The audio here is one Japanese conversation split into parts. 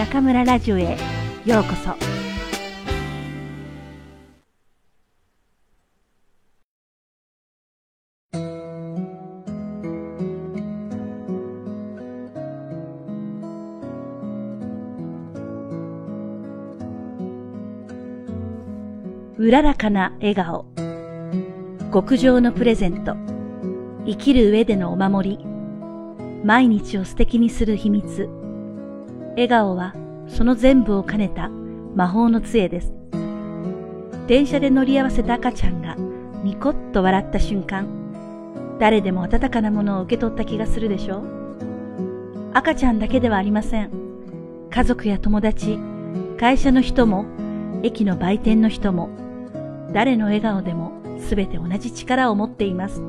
中村ラジオへようこそ。うららかな笑顔。極上のプレゼント。生きる上でのお守り。毎日を素敵にする秘密。笑顔はその全部を兼ねた魔法の杖です。電車で乗り合わせた赤ちゃんがニコッと笑った瞬間、誰でも温かなものを受け取った気がするでしょう赤ちゃんだけではありません。家族や友達、会社の人も、駅の売店の人も、誰の笑顔でも全て同じ力を持っています。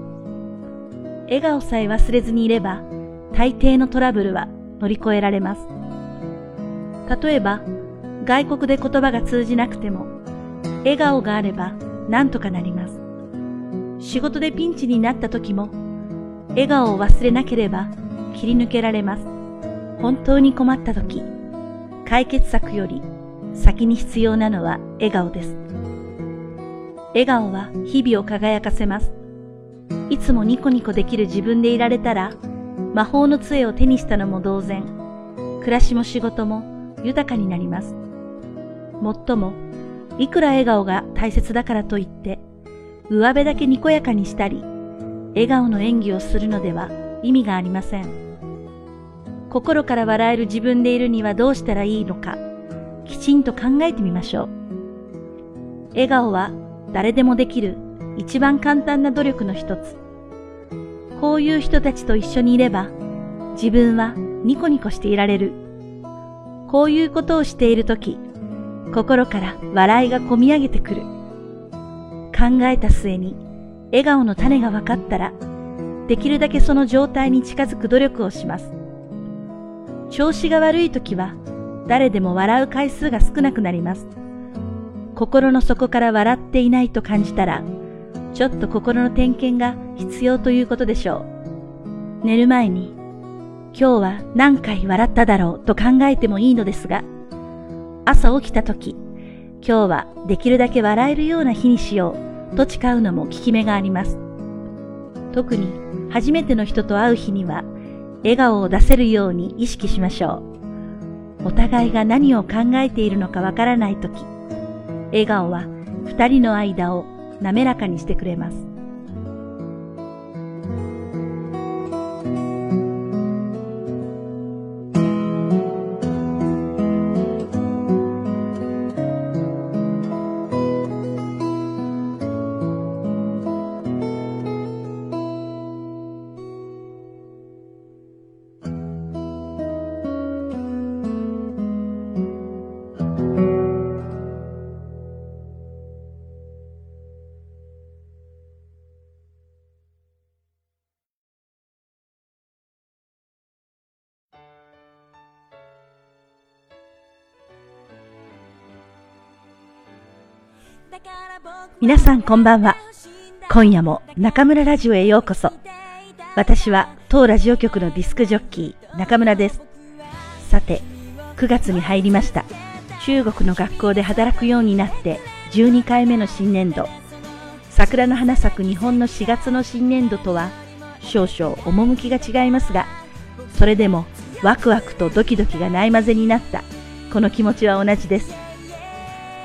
笑顔さえ忘れずにいれば、大抵のトラブルは乗り越えられます。例えば、外国で言葉が通じなくても、笑顔があれば何とかなります。仕事でピンチになった時も、笑顔を忘れなければ切り抜けられます。本当に困った時、解決策より先に必要なのは笑顔です。笑顔は日々を輝かせます。いつもニコニコできる自分でいられたら、魔法の杖を手にしたのも同然、暮らしも仕事も豊かになります。もっとも、いくら笑顔が大切だからといって、上辺だけにこやかにしたり、笑顔の演技をするのでは意味がありません。心から笑える自分でいるにはどうしたらいいのか、きちんと考えてみましょう。笑顔は誰でもできる一番簡単な努力の一つ。こういう人たちと一緒にいれば、自分はニコニコしていられる。こういうことをしているとき、心から笑いがこみ上げてくる。考えた末に、笑顔の種が分かったら、できるだけその状態に近づく努力をします。調子が悪いときは、誰でも笑う回数が少なくなります。心の底から笑っていないと感じたら、ちょっと心の点検が必要ということでしょう。寝る前に今日は何回笑っただろうと考えてもいいのですが、朝起きた時、今日はできるだけ笑えるような日にしようと誓うのも効き目があります。特に初めての人と会う日には、笑顔を出せるように意識しましょう。お互いが何を考えているのかわからない時、笑顔は二人の間を滑らかにしてくれます。皆さんこんばんは。今夜も中村ラジオへようこそ。私は当ラジオ局のディスクジョッキー中村です。さて、9月に入りました。中国の学校で働くようになって12回目の新年度。桜の花咲く日本の4月の新年度とは少々趣が違いますが、それでもワクワクとドキドキがないまぜになったこの気持ちは同じです。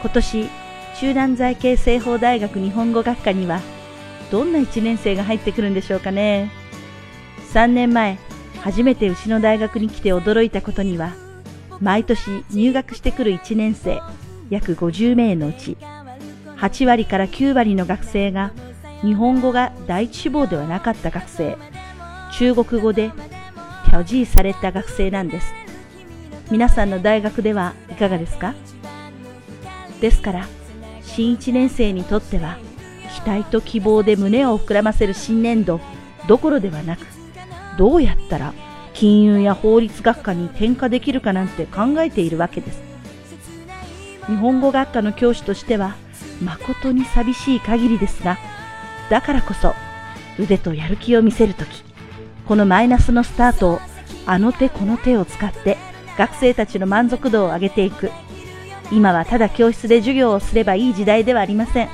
今年中南財系西方大学日本語学科にはどんな1年生が入ってくるんでしょうかね。3年前初めてうちの大学に来て驚いたことには毎年入学してくる1年生約50名のうち8割から9割の学生が日本語が第一志望ではなかった学生中国語で拒辞された学生なんです。皆さんの大学ではいかがですか？ですから新1年生にとっては期待と希望で胸を膨らませる新年度どころではなくどうやったら金融や法律学科に転科できるかなんて考えているわけです日本語学科の教師としては誠に寂しい限りですがだからこそ腕とやる気を見せるときこのマイナスのスタートをあの手この手を使って学生たちの満足度を上げていく。今はただ教室で授業をすればいい時代ではありません。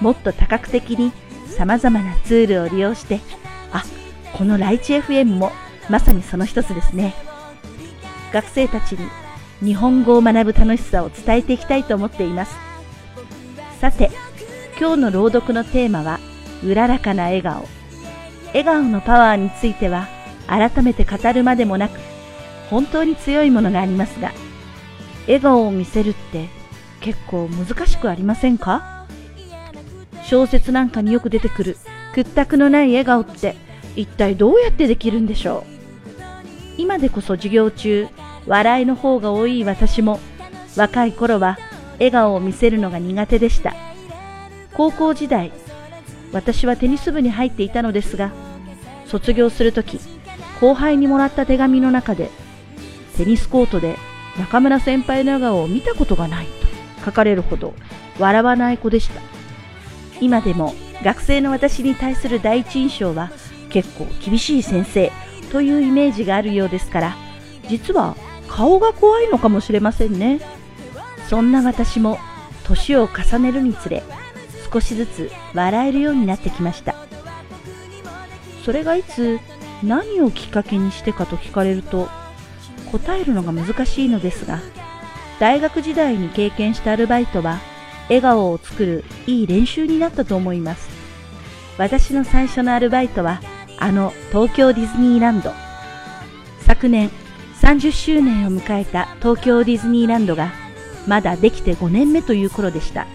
もっと多角的に様々なツールを利用して、あ、このライチ FM もまさにその一つですね。学生たちに日本語を学ぶ楽しさを伝えていきたいと思っています。さて、今日の朗読のテーマは、うららかな笑顔。笑顔のパワーについては、改めて語るまでもなく、本当に強いものがありますが、笑顔を見せるって結構難しくありませんか？小説なんかによく出てくる屈託のない笑顔って一体どうやってできるんでしょう？今でこそ授業中、笑いの方が多い私も若い頃は笑顔を見せるのが苦手でした。高校時代、私はテニス部に入っていたのですが、卒業するとき、後輩にもらった手紙の中で、テニスコートで中村先輩の笑顔を見たことがないと書かれるほど笑わない子でした。今でも学生の私に対する第一印象は結構厳しい先生というイメージがあるようですから、実は顔が怖いのかもしれませんね。そんな私も年を重ねるにつれ、少しずつ笑えるようになってきました。それがいつ何をきっかけにしてかと聞かれると、答えるのが難しいのですが、大学時代に経験したアルバイトは、笑顔を作るいい練習になったと思います。私の最初のアルバイトは、あの東京ディズニーランド。昨年30周年を迎えた東京ディズニーランドが、まだできて5年目という頃でした。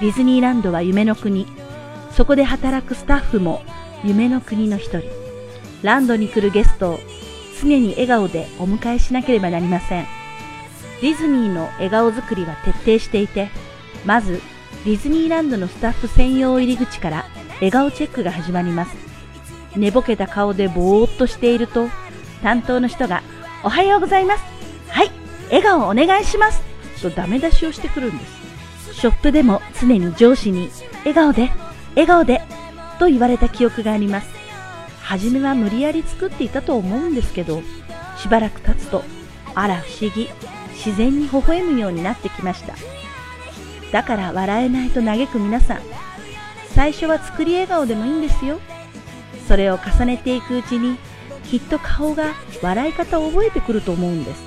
ディズニーランドは夢の国。そこで働くスタッフも夢の国の一人。ランドに来るゲストを常に笑顔でお迎えしなければなりません。ディズニーの笑顔作りは徹底していて、まずディズニーランドのスタッフ専用入り口から笑顔チェックが始まります。寝ぼけた顔でぼーっとしていると、担当の人が、おはようございます。はい、笑顔お願いします。とダメ出しをしてくるんです。ショップでも常に上司に、笑顔で、笑顔で、と言われた記憶があります。初めは無理やり作っていたと思うんですけど、しばらく経つと、あら不思議、自然に微笑むようになってきました。だから笑えないと嘆く皆さん、最初は作り笑顔でもいいんですよ。それを重ねていくうちに、きっと顔が笑い方を覚えてくると思うんです。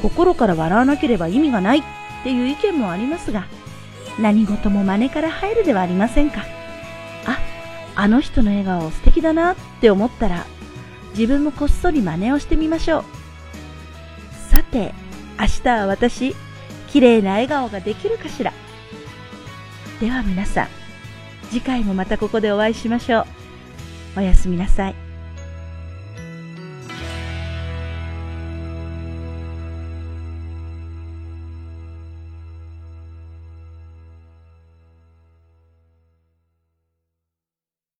心から笑わなければ意味がないっていう意見もありますが、何事も真似から入るではありませんか。あ、の人の笑顔素敵だなって思ったら、自分もこっそり真似をしてみましょう。さて、明日は私、綺麗な笑顔ができるかしら。では皆さん、次回もまたここでお会いしましょう。おやすみなさい。